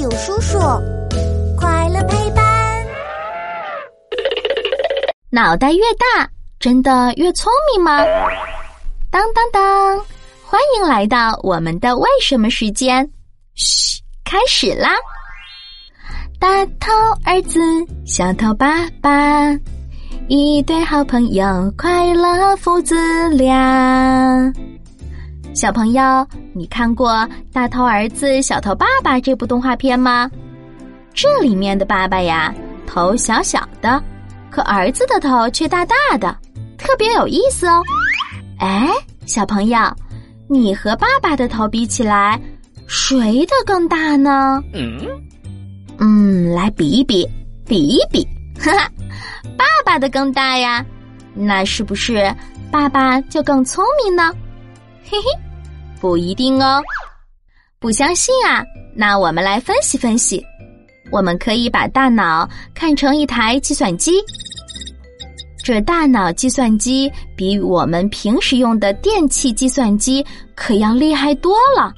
有叔叔，快乐陪伴。脑袋越大，真的越聪明吗？当当当！欢迎来到我们的为什么时间。嘘，开始啦！大头儿子，小头爸爸，一对好朋友，快乐父子俩。小朋友，你看过《大头儿子小头爸爸》这部动画片吗？这里面的爸爸呀，头小小的，可儿子的头却大大的，特别有意思哦。哎，小朋友，你和爸爸的头比起来，谁的更大呢？嗯，嗯，来比一比，比一比，哈 哈，爸爸的更大呀。那是不是爸爸就更聪明呢？嘿嘿，不一定哦。不相信啊？那我们来分析分析。我们可以把大脑看成一台计算机，这大脑计算机比我们平时用的电器计算机可要厉害多了。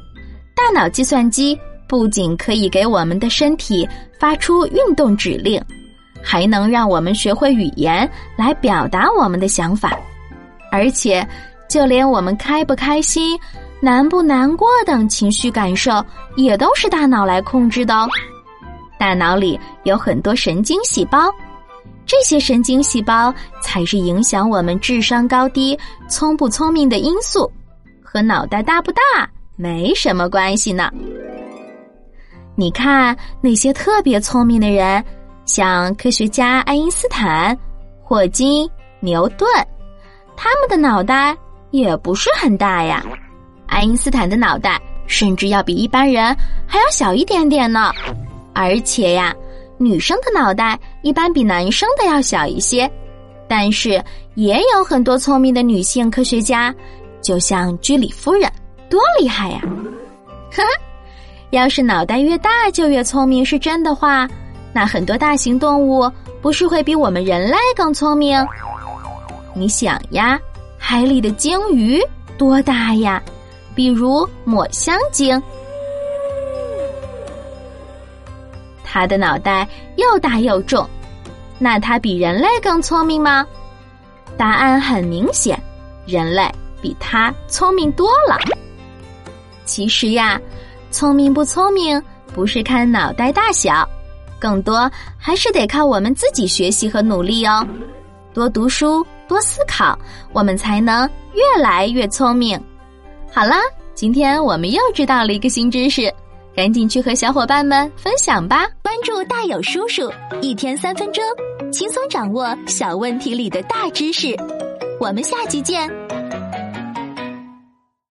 大脑计算机不仅可以给我们的身体发出运动指令，还能让我们学会语言来表达我们的想法，而且。就连我们开不开心、难不难过等情绪感受，也都是大脑来控制的哦。大脑里有很多神经细胞，这些神经细胞才是影响我们智商高低、聪不聪明的因素，和脑袋大不大没什么关系呢。你看那些特别聪明的人，像科学家爱因斯坦、霍金、牛顿，他们的脑袋。也不是很大呀，爱因斯坦的脑袋甚至要比一般人还要小一点点呢。而且呀，女生的脑袋一般比男生的要小一些。但是也有很多聪明的女性科学家，就像居里夫人，多厉害呀！呵呵，要是脑袋越大就越聪明是真的话，那很多大型动物不是会比我们人类更聪明？你想呀。海里的鲸鱼多大呀？比如抹香鲸，它的脑袋又大又重，那它比人类更聪明吗？答案很明显，人类比它聪明多了。其实呀，聪明不聪明不是看脑袋大小，更多还是得靠我们自己学习和努力哦。多读书，多思考，我们才能越来越聪明。好啦，今天我们又知道了一个新知识，赶紧去和小伙伴们分享吧！关注大有叔叔，一天三分钟，轻松掌握小问题里的大知识。我们下期见。